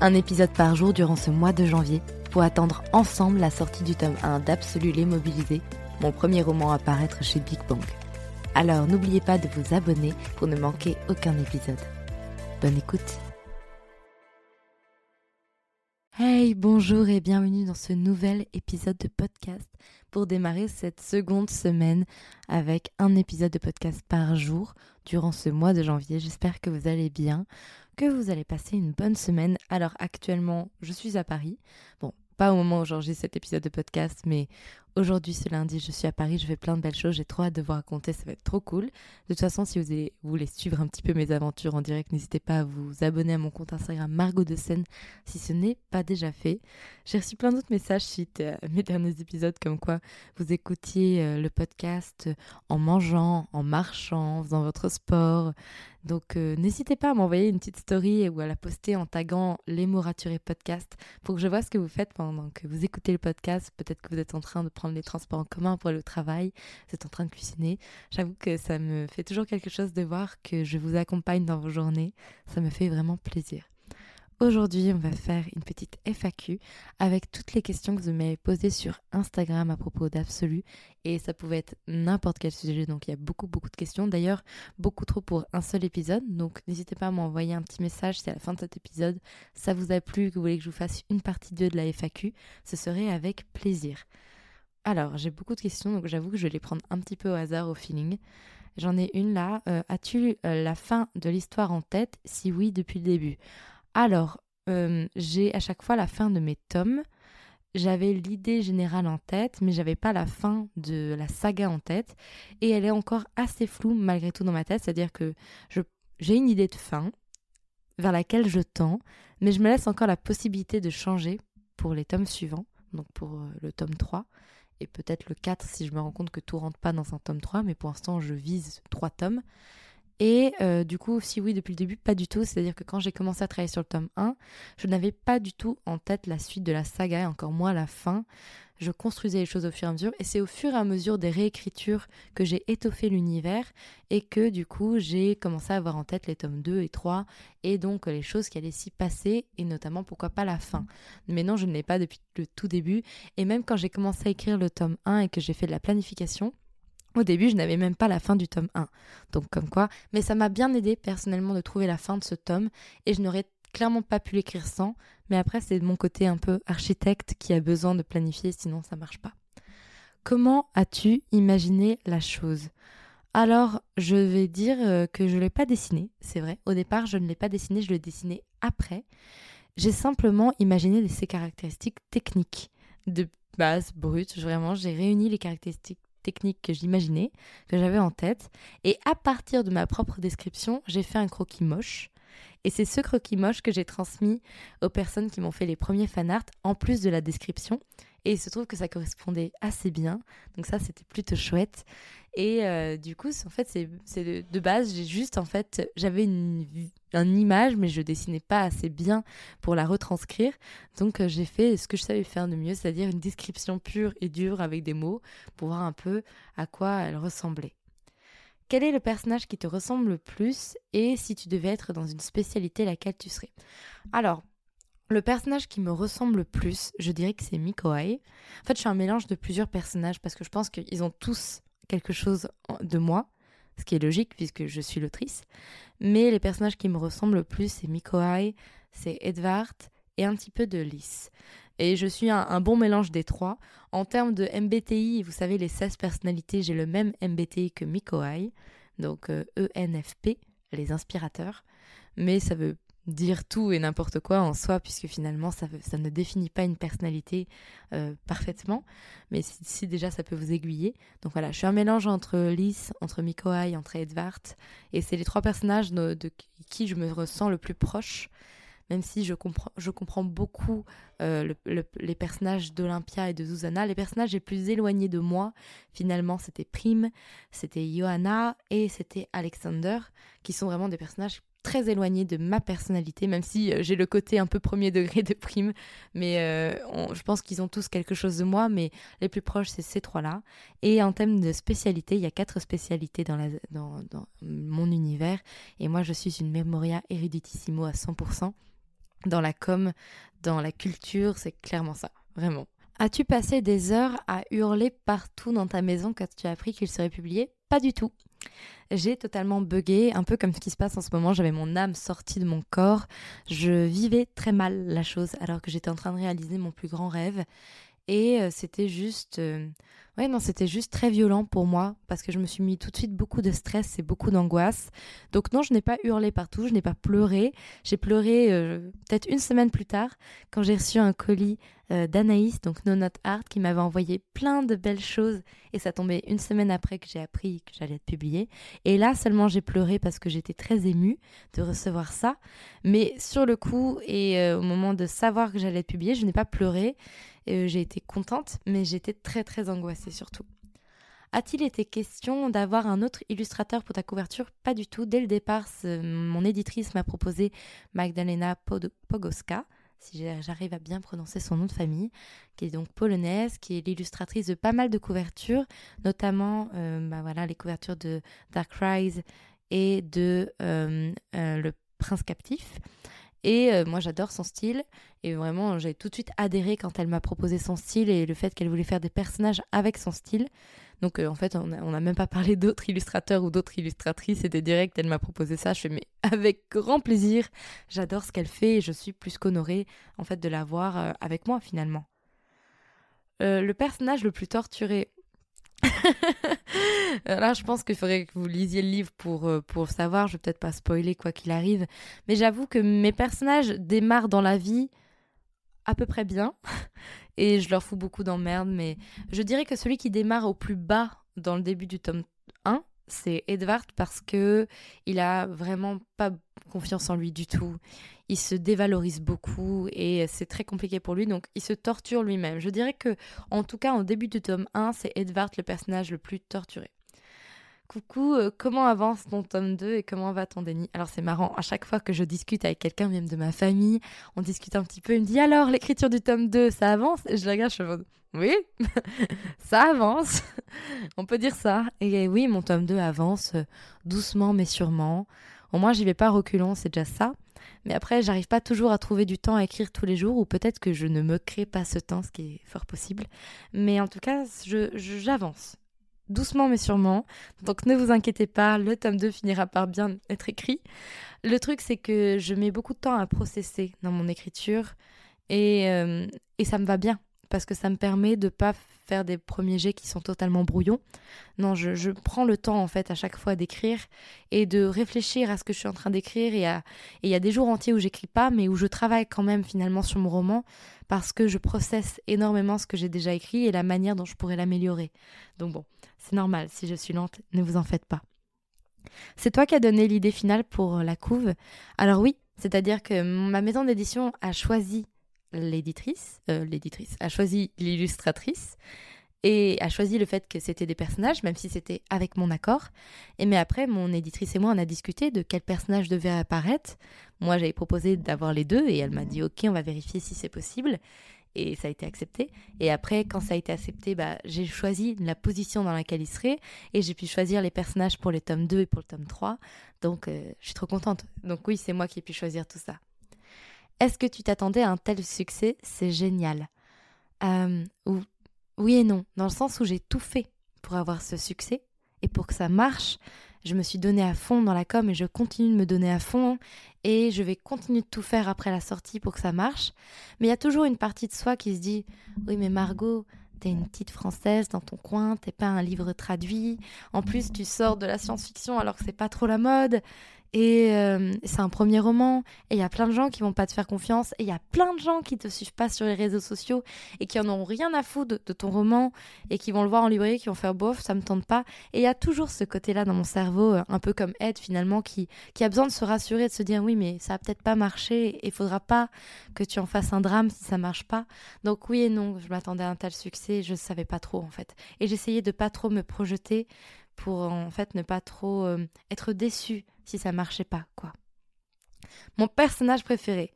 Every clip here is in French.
un épisode par jour durant ce mois de janvier pour attendre ensemble la sortie du tome 1 d'Absolu les Mobilisés, mon premier roman à paraître chez Big Bang. Alors n'oubliez pas de vous abonner pour ne manquer aucun épisode. Bonne écoute Hey, bonjour et bienvenue dans ce nouvel épisode de podcast pour démarrer cette seconde semaine avec un épisode de podcast par jour durant ce mois de janvier. J'espère que vous allez bien, que vous allez passer une bonne semaine. Alors actuellement, je suis à Paris. Bon, pas au moment où j'enregistre cet épisode de podcast, mais aujourd'hui, ce lundi, je suis à Paris, je fais plein de belles choses, j'ai trop hâte de vous raconter, ça va être trop cool. De toute façon, si vous, voulez suivre un petit peu mes aventures en direct, n'hésitez pas à vous abonner à mon compte Instagram Margot de Seine si ce n'est pas déjà fait. J'ai reçu plein d'autres messages suite à mes derniers épisodes, comme quoi vous écoutiez euh, le podcast en mangeant, en marchant, en faisant votre sport. Donc euh, n'hésitez pas à m'envoyer une petite story ou à la poster en taguant les mots raturés podcast pour que je vois ce que vous faites pendant que vous écoutez le podcast. Peut-être que vous êtes en train de prendre les transports en commun pour le travail, vous êtes en train de cuisiner. J'avoue que ça me fait toujours quelque chose de voir que je vous accompagne dans vos journées. Ça me fait vraiment plaisir. Aujourd'hui, on va faire une petite FAQ avec toutes les questions que vous m'avez posées sur Instagram à propos d'Absolu. Et ça pouvait être n'importe quel sujet, donc il y a beaucoup, beaucoup de questions. D'ailleurs, beaucoup trop pour un seul épisode. Donc n'hésitez pas à m'envoyer un petit message si à la fin de cet épisode, ça vous a plu, que vous voulez que je vous fasse une partie 2 de la FAQ. Ce serait avec plaisir. Alors, j'ai beaucoup de questions, donc j'avoue que je vais les prendre un petit peu au hasard, au feeling. J'en ai une là. Euh, as-tu euh, la fin de l'histoire en tête? Si oui, depuis le début? Alors, euh, j'ai à chaque fois la fin de mes tomes. J'avais l'idée générale en tête, mais j'avais pas la fin de la saga en tête. Et elle est encore assez floue malgré tout dans ma tête. C'est-à-dire que j'ai une idée de fin vers laquelle je tends, mais je me laisse encore la possibilité de changer pour les tomes suivants, donc pour euh, le tome 3 et peut-être le 4 si je me rends compte que tout rentre pas dans un tome 3, mais pour l'instant je vise 3 tomes. Et euh, du coup, si oui, depuis le début, pas du tout. C'est-à-dire que quand j'ai commencé à travailler sur le tome 1, je n'avais pas du tout en tête la suite de la saga et encore moins la fin. Je construisais les choses au fur et à mesure et c'est au fur et à mesure des réécritures que j'ai étoffé l'univers et que du coup j'ai commencé à avoir en tête les tomes 2 et 3 et donc les choses qui allaient s'y passer et notamment pourquoi pas la fin. Mais non, je ne l'ai pas depuis le tout début et même quand j'ai commencé à écrire le tome 1 et que j'ai fait de la planification, au début, je n'avais même pas la fin du tome 1. Donc comme quoi, mais ça m'a bien aidé personnellement de trouver la fin de ce tome et je n'aurais clairement pas pu l'écrire sans, mais après c'est de mon côté un peu architecte qui a besoin de planifier sinon ça marche pas. Comment as-tu imaginé la chose? Alors, je vais dire euh, que je ne l'ai pas dessiné, c'est vrai. Au départ, je ne l'ai pas dessiné, je l'ai dessiné après. J'ai simplement imaginé ses caractéristiques techniques de base brute, vraiment, j'ai réuni les caractéristiques technique que j'imaginais, que j'avais en tête. Et à partir de ma propre description, j'ai fait un croquis moche. Et c'est ce croquis moche que j'ai transmis aux personnes qui m'ont fait les premiers fanarts, en plus de la description. Et il se trouve que ça correspondait assez bien. Donc ça, c'était plutôt chouette. Et euh, du coup, en fait, c'est de, base, j'ai juste, en fait, j'avais une, une, image, mais je dessinais pas assez bien pour la retranscrire. Donc, euh, j'ai fait ce que je savais faire de mieux, c'est-à-dire une description pure et dure avec des mots pour voir un peu à quoi elle ressemblait. Quel est le personnage qui te ressemble le plus et si tu devais être dans une spécialité, laquelle tu serais? Alors, le personnage qui me ressemble le plus, je dirais que c'est Mikoai. En fait, je suis un mélange de plusieurs personnages parce que je pense qu'ils ont tous quelque chose de moi, ce qui est logique puisque je suis l'autrice. Mais les personnages qui me ressemblent le plus, c'est Mikoai, c'est Edvard et un petit peu de Lys. Et je suis un, bon mélange des trois. En termes de MBTI, vous savez, les 16 personnalités, j'ai le même MBTI que Mikoai, donc ENFP, euh, e les inspirateurs. Mais ça veut dire tout et n'importe quoi en soi, puisque finalement, ça, ça ne définit pas une personnalité euh, parfaitement. Mais si, déjà, ça peut vous aiguiller. Donc voilà, je suis un mélange entre Lys, entre Mikoai, entre Edvard. Et c'est les trois personnages de, qui je me ressens le plus proche même si je comprends, je comprends beaucoup euh, les personnages d'Olympia et de Susanna, les personnages les plus éloignés de moi, finalement, c'était Prime, c'était Johanna et c'était Alexander, qui sont vraiment des personnages très éloignés de ma personnalité, même si euh, j'ai le côté un peu premier degré de Prime, mais euh, je pense qu'ils ont tous quelque chose de moi, mais les plus proches, c'est ces trois-là. Et en termes de spécialité, il y a quatre spécialités dans mon univers, et moi, je suis une Memoria Eruditissimo à 100% dans la com, dans la culture, c'est clairement ça, vraiment. As-tu passé des heures à hurler partout dans ta maison quand tu as appris qu'il serait publié? Pas du tout. J'ai totalement bugué, un peu comme ce qui se passe en ce moment, j'avais mon âme sortie de mon corps, je vivais très mal la chose alors que j'étais en train de réaliser mon plus grand rêve et c'était juste Ouais, non, c'était juste très violent pour moi parce que je me suis mis tout de suite beaucoup de stress et beaucoup d'angoisse. Donc non, je n'ai pas hurlé partout, je n'ai pas pleuré. J'ai pleuré peut-être une semaine plus tard quand j'ai reçu un colis d'Anaïs, donc No Not Art, qui m'avait envoyé plein de belles choses et ça tombait une semaine après que j'ai appris que j'allais être publiée. Et là seulement j'ai pleuré parce que j'étais très émue de recevoir ça. Mais sur le coup et au moment de savoir que j'allais être publiée, je n'ai pas pleuré. Euh, j'ai été contente, mais j'étais très très angoissée surtout. A-t-il été question d'avoir un autre illustrateur pour ta couverture? Pas du tout. Dès le départ, mon éditrice m'a proposé Magdalena Pogoska, si j'arrive à bien prononcer son nom de famille, qui est donc polonaise, qui est l'illustratrice de pas mal de couvertures, notamment euh, bah voilà, les couvertures de Dark Rise et de euh, Le Prince Captif. Et euh, moi, j'adore son style. Et vraiment, j'ai tout de suite adhéré quand elle m'a proposé son style et le fait qu'elle voulait faire des personnages avec son style. Donc, euh, en fait, on n'a même pas parlé d'autres illustrateurs ou d'autres illustratrices. C'était direct, elle m'a proposé ça. Je fais, mais avec grand plaisir. J'adore ce qu'elle fait et je suis plus qu'honorée, en fait, de la voir euh, avec moi, finalement. le personnage le plus torturé, Là, je pense qu'il faudrait que vous lisiez le livre pour, euh, pour savoir. Je vais peut-être pas spoiler quoi qu'il arrive. Mais j'avoue que mes personnages démarrent dans la vie à peu près bien. Et je leur fous beaucoup d'emmerde. Mais je dirais que celui qui démarre au plus bas dans le début du tome 1, c'est Edward parce que il a vraiment pas confiance en lui du tout. Il se dévalorise beaucoup et c'est très compliqué pour lui, donc il se torture lui-même. Je dirais que, en tout cas, en début du tome 1, c'est Edward le personnage le plus torturé. Coucou, euh, comment avance ton tome 2 et comment va ton déni? Alors c'est marrant, à chaque fois que je discute avec quelqu'un, même de ma famille, on discute un petit peu, il me dit alors l'écriture du tome 2, ça avance? Et je regarde, je fais oui, ça avance, on peut dire ça. Et oui, mon tome 2 avance euh, doucement mais sûrement. Au moins j'y vais pas reculant, c'est déjà ça. Mais après, j'arrive pas toujours à trouver du temps à écrire tous les jours, ou peut-être que je ne me crée pas ce temps, ce qui est fort possible. Mais en tout cas, j'avance doucement mais sûrement. Donc ne vous inquiétez pas, le tome 2 finira par bien être écrit. Le truc c'est que je mets beaucoup de temps à processer dans mon écriture et, euh, et ça me va bien parce que ça me permet de pas faire des premiers jets qui sont totalement brouillons. Non, je, prends le temps en fait à chaque fois d'écrire et de réfléchir à ce que je suis en train d'écrire et il y a des jours entiers où j'écris pas mais où je travaille quand même finalement sur mon roman parce que je processe énormément ce que j'ai déjà écrit et la manière dont je pourrais l'améliorer. Donc bon, c'est normal, si je suis lente, ne vous en faites pas. C'est toi qui as donné l'idée finale pour la couve? Alors oui, c'est-à-dire que ma maison d'édition a choisi l'éditrice, euh, l'éditrice a choisi l'illustratrice et a choisi le fait que c'était des personnages, même si c'était avec mon accord. Et mais après, mon éditrice et moi, on a discuté de quel personnage devait apparaître. Moi, j'avais proposé d'avoir les deux et elle m'a dit ok, on va vérifier si c'est possible. Et ça a été accepté. Et après, quand ça a été accepté, bah, j'ai choisi la position dans laquelle il serait et j'ai pu choisir les personnages pour les tomes 2 et pour le tome 3. Donc, euh, je suis trop contente. Donc oui, c'est moi qui ai pu choisir tout ça. Est-ce que tu t'attendais à un tel succès? C'est génial. Euh, oui et non, dans le sens où j'ai tout fait pour avoir ce succès et pour que ça marche. Je me suis donné à fond dans la com et je continue de me donner à fond et je vais continuer de tout faire après la sortie pour que ça marche. Mais il y a toujours une partie de soi qui se dit Oui, mais Margot, t'es une petite française dans ton coin, t'es pas un livre traduit. En plus, tu sors de la science-fiction alors que c'est pas trop la mode. Et euh, c'est un premier roman. Et il y a plein de gens qui vont pas te faire confiance. Et il y a plein de gens qui te suivent pas sur les réseaux sociaux et qui en ont rien à foutre de, ton roman et qui vont le voir en librairie, qui vont faire bof, ça me tente pas. Et il y a toujours ce côté-là dans mon cerveau, euh, un peu comme Ed finalement, qui, qui a besoin de se rassurer, de se dire oui, mais ça a peut-être pas marché et faudra pas que tu en fasses un drame si ça marche pas. Donc oui et non, je m'attendais à un tel succès, je savais pas trop en fait. Et j'essayais de pas trop me projeter pour en fait ne pas trop euh, être déçu si ça marchait pas, quoi. Mon personnage préféré,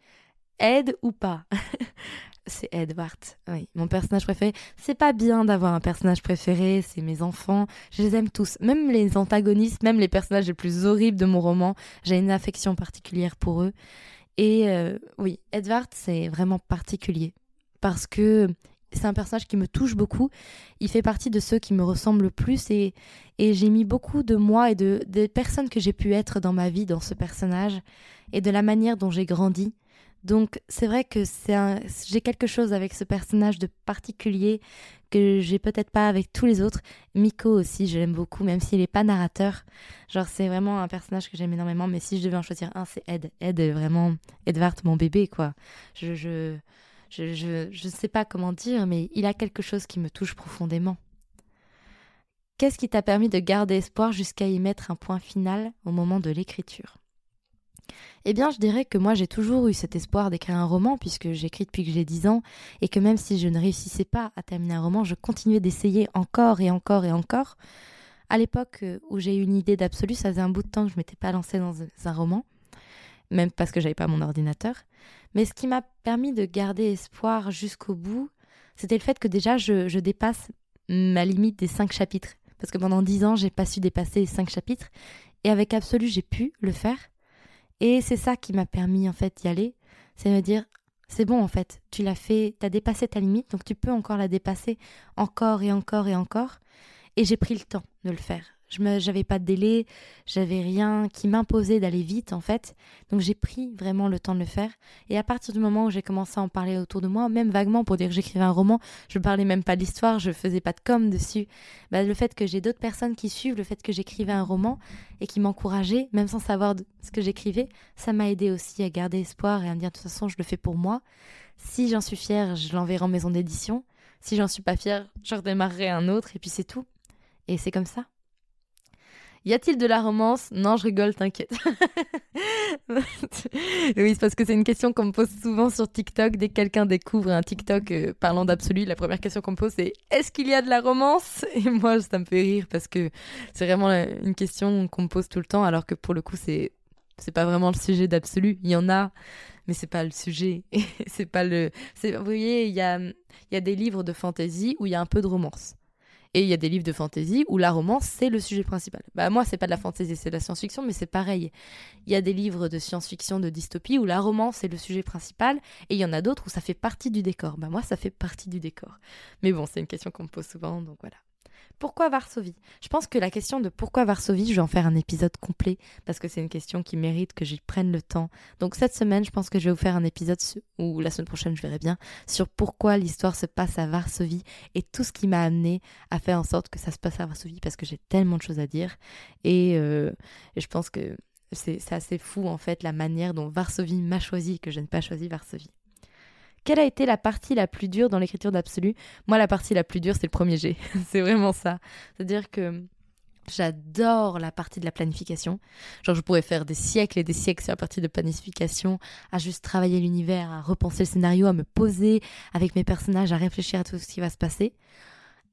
Ed ou pas? C'est Edward, oui, mon personnage préféré. C'est pas bien d'avoir un personnage préféré, c'est mes enfants, je les aime tous, même les antagonistes, même les personnages les plus horribles de mon roman, j'ai une affection particulière pour eux. Et euh, oui, Edward, c'est vraiment particulier parce que c'est un personnage qui me touche beaucoup. Il fait partie de ceux qui me ressemblent le plus et, et j'ai mis beaucoup de moi et de, des personnes que j'ai pu être dans ma vie dans ce personnage et de la manière dont j'ai grandi. Donc c'est vrai que c'est j'ai quelque chose avec ce personnage de particulier que j'ai peut-être pas avec tous les autres. Miko aussi, je l'aime beaucoup, même s'il n'est pas narrateur. Genre c'est vraiment un personnage que j'aime énormément, mais si je devais en choisir un, c'est Ed. Ed est vraiment Edward, mon bébé, quoi. Je, je, je ne sais pas comment dire, mais il a quelque chose qui me touche profondément. Qu'est-ce qui t'a permis de garder espoir jusqu'à y mettre un point final au moment de l'écriture? Eh bien, je dirais que moi j'ai toujours eu cet espoir d'écrire un roman puisque j'écris depuis que j'ai 10 ans et que même si je ne réussissais pas à terminer un roman, je continuais d'essayer encore et encore et encore. À l'époque euh, où j'ai eu une idée d'absolu, ça faisait un bout de temps que je m'étais pas lancée dans un roman, même parce que j'avais pas mon ordinateur. Mais ce qui m'a permis de garder espoir jusqu'au bout, c'était le fait que déjà je, dépasse ma limite des cinq chapitres. Parce que pendant dix ans, j'ai pas su dépasser les cinq chapitres. Et avec Absolu, j'ai pu le faire. Et c'est ça qui m'a permis en fait d'y aller. C'est me dire, c'est bon en fait, tu l'as fait, tu as dépassé ta limite, donc tu peux encore la dépasser encore et encore et encore. Et j'ai pris le temps de le faire. Je n'avais pas de délai, j'avais rien qui m'imposait d'aller vite en fait. Donc j'ai pris vraiment le temps de le faire. Et à partir du moment où j'ai commencé à en parler autour de moi, même vaguement pour dire que j'écrivais un roman, je parlais même pas de l'histoire, je faisais pas de com dessus. Bah, le fait que j'ai d'autres personnes qui suivent, le fait que j'écrivais un roman et qui m'encourageaient, même sans savoir ce que j'écrivais, ça m'a aidé aussi à garder espoir et à me dire de toute façon je le fais pour moi. Si j'en suis fière, je l'enverrai en maison d'édition. Si j'en suis pas fière, je redémarrerai un autre et puis c'est tout. Et c'est comme ça. Y a-t-il de la romance? Non, je rigole, t'inquiète. oui, c'est parce que c'est une question qu'on me pose souvent sur TikTok. Dès que quelqu'un découvre un TikTok euh, parlant d'absolu, la première question qu'on me pose c'est Est-ce qu'il y a de la romance? Et moi, ça me fait rire parce que c'est vraiment une question qu'on me pose tout le temps, alors que pour le coup, c'est c'est pas vraiment le sujet d'absolu. Il y en a, mais c'est pas le sujet. c'est pas le. Vous voyez, il y a, y a des livres de fantasy où il y a un peu de romance. Et il y a des livres de fantasy où la romance, c'est le sujet principal. Bah, moi, c'est pas de la fantasy, c'est de la science-fiction, mais c'est pareil. Il y a des livres de science-fiction, de dystopie, où la romance, c'est le sujet principal, et il y en a d'autres où ça fait partie du décor. Bah, moi, ça fait partie du décor. Mais bon, c'est une question qu'on me pose souvent, donc voilà. Pourquoi Varsovie? Je pense que la question de pourquoi Varsovie, je vais en faire un épisode complet parce que c'est une question qui mérite que j'y prenne le temps. Donc cette semaine, je pense que je vais vous faire un épisode, ou la semaine prochaine, je verrai bien, sur pourquoi l'histoire se passe à Varsovie et tout ce qui m'a amené à faire en sorte que ça se passe à Varsovie parce que j'ai tellement de choses à dire. Et, euh, je pense que c'est assez fou en fait la manière dont Varsovie m'a choisi que je n'ai pas choisi Varsovie. Quelle a été la partie la plus dure dans l'écriture d'Absolu? Moi, la partie la plus dure, c'est le premier G. c'est vraiment ça. C'est-à-dire que J'adore la partie de la planification. Genre, je pourrais faire des siècles et des siècles sur la partie de planification, à juste travailler l'univers, à repenser le scénario, à me poser avec mes personnages, à réfléchir à tout ce qui va se passer.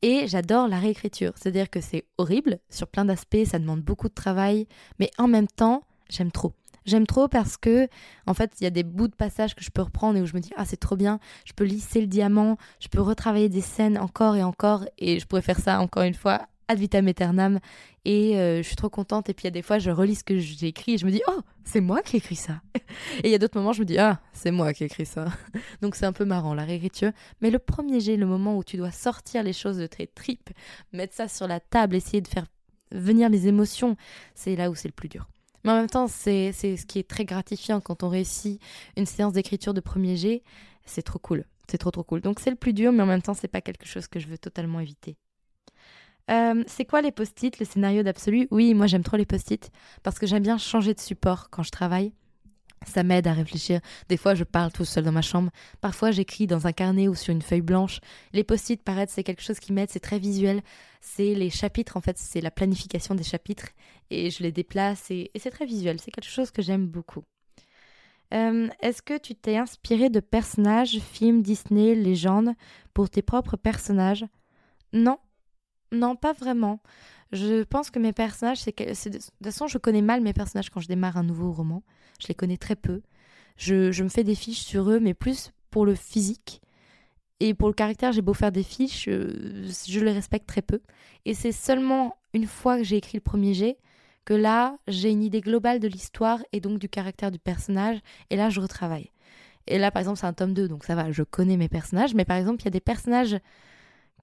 Et j'adore la réécriture. C'est-à-dire que c'est horrible sur plein d'aspects, ça demande beaucoup de travail, mais en même temps, j'aime trop. J'aime trop parce que, en fait, il y a des bouts de passage que je peux reprendre et où je me dis, ah, c'est trop bien, je peux lisser le diamant, je peux retravailler des scènes encore et encore, et je pourrais faire ça encore une fois ad vitam aeternam. Et euh, je suis trop contente. Et puis il y a des fois, je relis ce que j'ai écrit et je me dis, oh, c'est moi qui ai écrit ça. et il y a d'autres moments, je me dis, ah, c'est moi qui ai écrit ça. Donc c'est un peu marrant, la réécriture. Mais le premier jet, le moment où tu dois sortir les choses de tes tripes, mettre ça sur la table, essayer de faire venir les émotions, c'est là où c'est le plus dur. Mais en même temps, c'est ce qui est très gratifiant quand on réussit une séance d'écriture de premier jet. C'est trop cool. C'est trop trop cool. Donc c'est le plus dur, mais en même temps, c'est pas quelque chose que je veux totalement éviter. Euh, c'est quoi les post-it, le scénario d'absolu? Oui, moi j'aime trop les post-it parce que j'aime bien changer de support quand je travaille. Ça m'aide à réfléchir. Des fois, je parle tout seul dans ma chambre. Parfois, j'écris dans un carnet ou sur une feuille blanche. Les post-it, paraître, c'est quelque chose qui m'aide. C'est très visuel. C'est les chapitres, en fait, c'est la planification des chapitres. Et je les déplace et, c'est très visuel. C'est quelque chose que j'aime beaucoup. Euh, est-ce que tu t'es inspiré de personnages, films, Disney, légendes pour tes propres personnages? Non, non, pas vraiment. Je pense que mes personnages, c'est que. De toute façon, je connais mal mes personnages quand je démarre un nouveau roman. Je les connais très peu. Je, me fais des fiches sur eux, mais plus pour le physique. Et pour le caractère, j'ai beau faire des fiches, euh, je, les respecte très peu. Et c'est seulement une fois que j'ai écrit le premier jet que là, j'ai une idée globale de l'histoire et donc du caractère du personnage. Et là, je retravaille. Et là, par exemple, c'est un tome 2, donc ça va, je connais mes personnages. Mais par exemple, il y a des personnages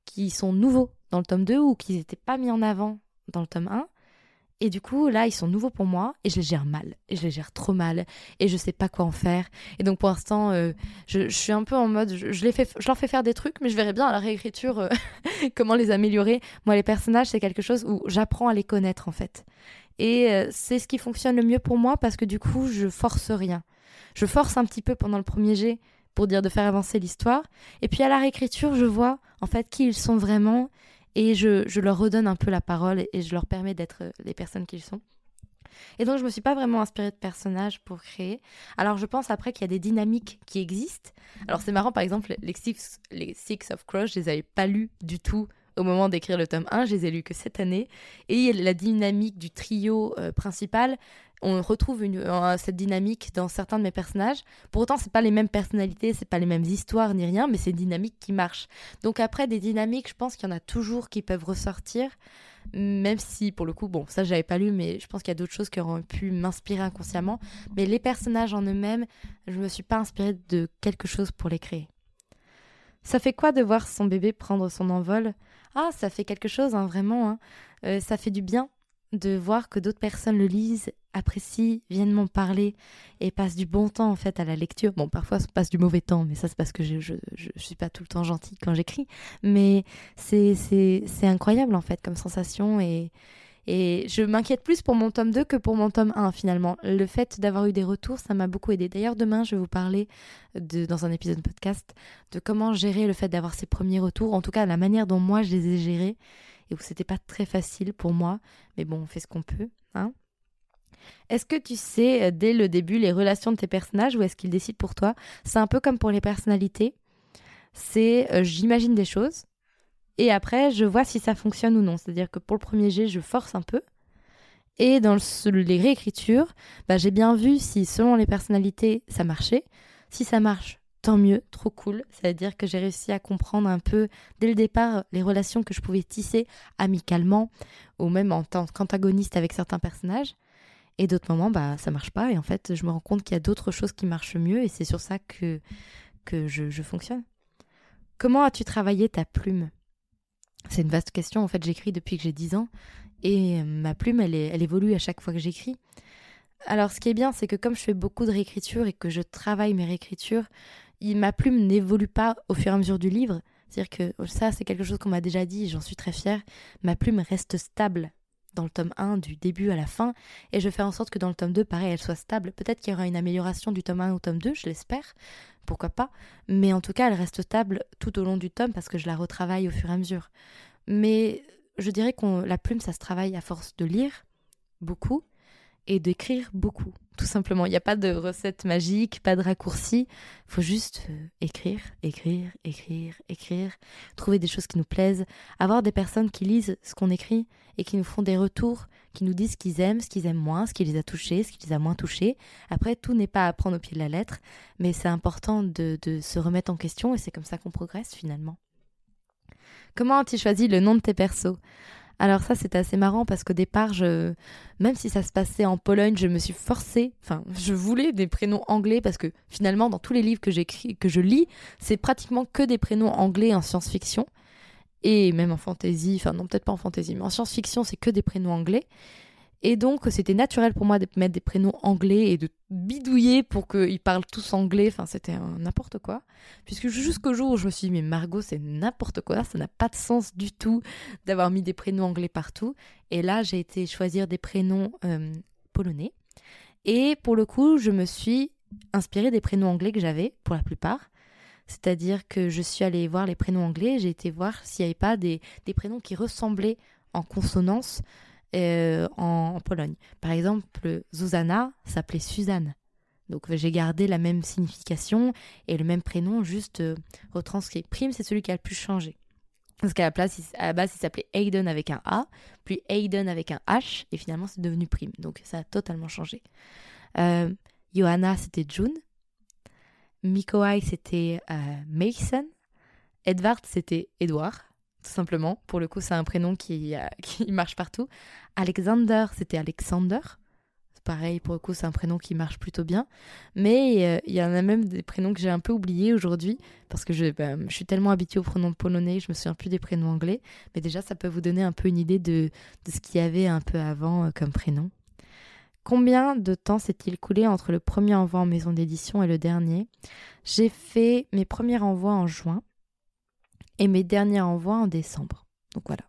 qui sont nouveaux dans le tome 2 ou qui n'étaient pas mis en avant dans le tome 1. Et du coup, là, ils sont nouveaux pour moi et je les gère mal. Et je les gère trop mal. Et je sais pas quoi en faire. Et donc, pour l'instant, euh, je, suis un peu en mode. Je, les fais, je leur fais faire des trucs, mais je verrai bien à la réécriture euh, comment les améliorer. Moi, les personnages, c'est quelque chose où j'apprends à les connaître, en fait. Et euh, c'est ce qui fonctionne le mieux pour moi parce que du coup, je force rien. Je force un petit peu pendant le premier jet pour dire de faire avancer l'histoire. Et puis à la réécriture, je vois en fait qui ils sont vraiment et je, leur redonne un peu la parole et je leur permets d'être euh, les personnes qu'ils sont. Et donc je me suis pas vraiment inspirée de personnages pour créer. Alors je pense après qu'il y a des dynamiques qui existent. Alors c'est marrant par exemple les Six, les Six of Crows, je les avais pas lus du tout au moment d'écrire le tome 1, je les ai lus que cette année. Et la dynamique du trio euh, principal, on retrouve euh, cette dynamique dans certains de mes personnages. Pour autant, c'est pas les mêmes personnalités, c'est pas les mêmes histoires ni rien, mais c'est une dynamique qui marche. Donc après, des dynamiques, je pense qu'il y en a toujours qui peuvent ressortir, même si pour le coup, bon, ça j'avais pas lu, mais je pense qu'il y a d'autres choses qui auraient pu m'inspirer inconsciemment. Mais les personnages en eux-mêmes, je me suis pas inspirée de quelque chose pour les créer. Ça fait quoi de voir son bébé prendre son envol? Ah, ça fait quelque chose, hein, vraiment. Hein. Euh, ça fait du bien de voir que d'autres personnes le lisent, apprécient, viennent m'en parler et passent du bon temps en fait à la lecture. Bon, parfois ça passe du mauvais temps, mais ça c'est parce que je, je, suis pas tout le temps gentille quand j'écris. Mais c'est incroyable en fait comme sensation et, et je m'inquiète plus pour mon tome 2 que pour mon tome 1 finalement. Le fait d'avoir eu des retours, ça m'a beaucoup aidé. D'ailleurs, demain, je vais vous parler dans un épisode de podcast de comment gérer le fait d'avoir ces premiers retours, en tout cas la manière dont moi je les ai gérés et où c'était pas très facile pour moi. Mais bon, on fait ce qu'on peut. Hein est-ce que tu sais euh, dès le début les relations de tes personnages ou est-ce qu'ils décident pour toi? C'est un peu comme pour les personnalités. C'est euh, j'imagine des choses, et après, je vois si ça fonctionne ou non. C'est-à-dire que pour le premier jet, je force un peu. Et dans les réécritures, bah, j'ai bien vu si, selon les personnalités, ça marchait. Si ça marche, tant mieux, trop cool. C'est-à-dire que j'ai réussi à comprendre un peu, dès le départ, les relations que je pouvais tisser amicalement, ou même en tant qu'antagoniste avec certains personnages. Et d'autres moments, bah, ça marche pas. Et en fait, je me rends compte qu'il y a d'autres choses qui marchent mieux. Et c'est sur ça que, que je, je fonctionne. Comment as-tu travaillé ta plume? C'est une vaste question. En fait, j'écris depuis que j'ai 10 ans et ma plume, elle, évolue à chaque fois que j'écris. Alors, ce qui est bien, c'est que comme je fais beaucoup de réécriture et que je travaille mes réécritures, ma plume n'évolue pas au fur et à mesure du livre. C'est-à-dire que ça, c'est quelque chose qu'on m'a déjà dit, j'en suis très fière. Ma plume reste stable dans le tome 1 du début à la fin et je fais en sorte que dans le tome 2 pareil elle soit stable peut-être qu'il y aura une amélioration du tome 1 au tome 2 je l'espère pourquoi pas. Mais en tout cas elle reste stable tout au long du tome parce que je la retravaille au fur et à mesure. Mais je dirais que la plume, ça se travaille à force de lire beaucoup et d'écrire beaucoup, tout simplement. Il n'y a pas de recette magique, pas de raccourci. Il faut juste euh, écrire, écrire, écrire, écrire, trouver des choses qui nous plaisent, avoir des personnes qui lisent ce qu'on écrit et qui nous font des retours, qui nous disent ce qu'ils aiment, ce qu'ils aiment moins, ce qui les a touchés, ce qui les a moins touchés. Après, tout n'est pas à prendre au pied de la lettre, mais c'est important de, de se remettre en question et c'est comme ça qu'on progresse finalement. Comment as-tu choisi le nom de tes persos? Alors ça, c'était assez marrant parce qu'au départ, je... même si ça se passait en Pologne, je me suis forcée, enfin, je voulais des prénoms anglais parce que finalement, dans tous les livres que j'écris, que je lis, c'est pratiquement que des prénoms anglais en science-fiction et même en fantasy, enfin non, peut-être pas en fantasy, mais en science-fiction, c'est que des prénoms anglais. Et donc, c'était naturel pour moi de mettre des prénoms anglais et de bidouiller pour qu'ils parlent tous anglais. Enfin, c'était n'importe quoi. Puisque jusqu'au jour où je me suis dit, mais Margot, c'est n'importe quoi. Ça n'a pas de sens du tout d'avoir mis des prénoms anglais partout. Et là, j'ai été choisir des prénoms euh, polonais. Et pour le coup, je me suis inspirée des prénoms anglais que j'avais, pour la plupart. C'est-à-dire que je suis allée voir les prénoms anglais, j'ai été voir s'il n'y avait pas des, des prénoms qui ressemblaient en consonance euh, en, Pologne. Par exemple, Zuzana s'appelait Suzanne. Donc j'ai gardé la même signification et le même prénom, juste euh, retranscrit. Prime, c'est celui qui a le plus changé. Parce qu'à la, place, à base, il s'appelait Aiden avec un A, puis Aiden avec un H, et finalement, c'est devenu Prime. Donc ça a totalement changé. Euh, Johanna, c'était June. Mikoai, c'était Mason. Edward, c'était Edouard tout simplement. Pour le coup, c'est un prénom qui, qui marche partout. Alexander, c'était Alexander. Pareil, pour le coup, c'est un prénom qui marche plutôt bien. Mais euh, il y en a même des prénoms que j'ai un peu oubliés aujourd'hui, parce que je, bah, je, suis tellement habituée aux prénoms polonais, je me souviens plus des prénoms anglais. Mais déjà, ça peut vous donner un peu une idée de, de ce qu'il y avait un peu avant euh, comme prénom. Combien de temps s'est-il coulé entre le premier envoi en maison d'édition et le dernier? J'ai fait mes premiers envois en juin et mes derniers envois en décembre. Donc voilà.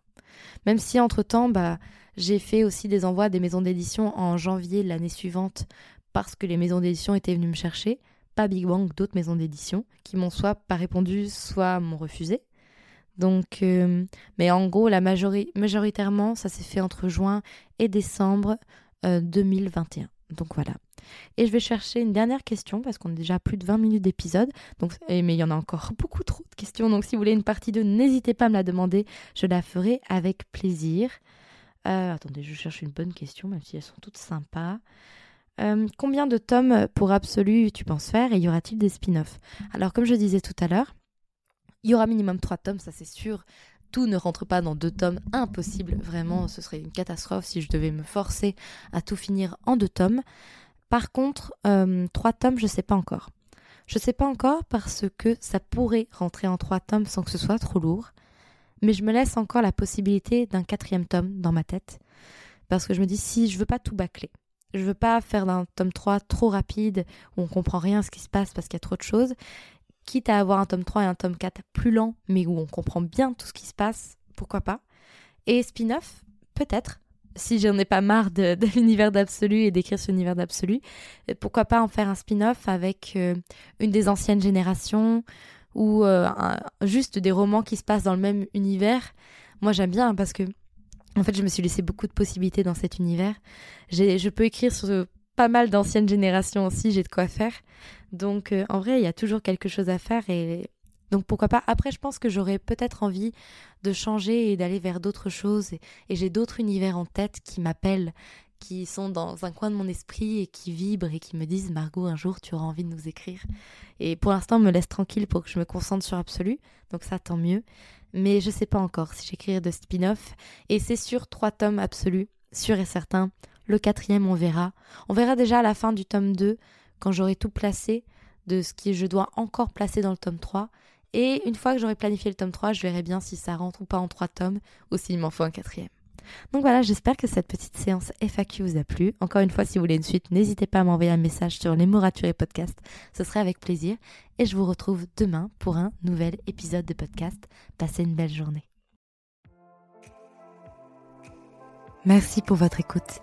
Même si entre-temps, bah, j'ai fait aussi des envois des maisons d'édition en janvier l'année suivante parce que les maisons d'édition étaient venues me chercher, pas Big Bang, d'autres maisons d'édition qui m'ont soit pas répondu, soit m'ont refusé. Donc, euh, mais en gros, la majoritairement, ça s'est fait entre juin et décembre 2021. Donc voilà. Et je vais chercher une dernière question parce qu'on est déjà à plus de 20 minutes d'épisode. Donc, mais il y en a encore beaucoup trop de questions. Donc si vous voulez une partie 2, n'hésitez pas à me la demander. Je la ferai avec plaisir. Euh, attendez, je cherche une bonne question, même si elles sont toutes sympas. Euh, combien de tomes pour Absolu tu penses faire et y aura-t-il des spin-offs? Alors, comme je disais tout à l'heure, il y aura minimum 3 tomes, ça c'est sûr. Tout ne rentre pas dans deux tomes, impossible. Vraiment, ce serait une catastrophe si je devais me forcer à tout finir en deux tomes. Par contre, euh, trois tomes, je ne sais pas encore. Je ne sais pas encore parce que ça pourrait rentrer en trois tomes sans que ce soit trop lourd. Mais je me laisse encore la possibilité d'un quatrième tome dans ma tête. Parce que je me dis, si je veux pas tout bâcler, je veux pas faire d'un tome 3 trop rapide où on comprend rien ce qui se passe parce qu'il y a trop de choses, quitte à avoir un tome 3 et un tome 4 plus lent, mais où on comprend bien tout ce qui se passe, pourquoi pas. Et spin-off, peut-être, si j'en ai pas marre de, l'univers d'Absolu et d'écrire sur l'univers d'Absolu, euh, pourquoi pas en faire un spin-off avec euh, une des anciennes générations ou euh, juste des romans qui se passent dans le même univers. Moi j'aime bien parce que en fait je me suis laissé beaucoup de possibilités dans cet univers. Je peux écrire sur pas mal d'anciennes générations aussi, j'ai de quoi faire. Donc en vrai il y a toujours quelque chose à faire et donc pourquoi pas. Après, je pense que j'aurais peut-être envie de changer et d'aller vers d'autres choses. Et, j'ai d'autres univers en tête qui m'appellent, qui sont dans un coin de mon esprit et qui vibrent et qui me disent Margot, un jour tu auras envie de nous écrire. Et pour l'instant, me laisse tranquille pour que je me concentre sur Absolu. Donc ça, tant mieux. Mais je sais pas encore si j'écrirai de spin-off. Et c'est sûr, trois tomes absolus, sûr et certain. Le quatrième, on verra. On verra déjà à la fin du tome 2, quand j'aurai tout placé, de ce que je dois encore placer dans le tome 3 et une fois que j'aurai planifié le tome 3, je verrai bien si ça rentre ou pas en trois tomes, ou s'il m'en faut un quatrième. Donc voilà, j'espère que cette petite séance FAQ vous a plu. Encore une fois, si vous voulez une suite, n'hésitez pas à m'envoyer un message sur les et podcast. Ce serait avec plaisir. Et je vous retrouve demain pour un nouvel épisode de podcast. Passez une belle journée. Merci pour votre écoute.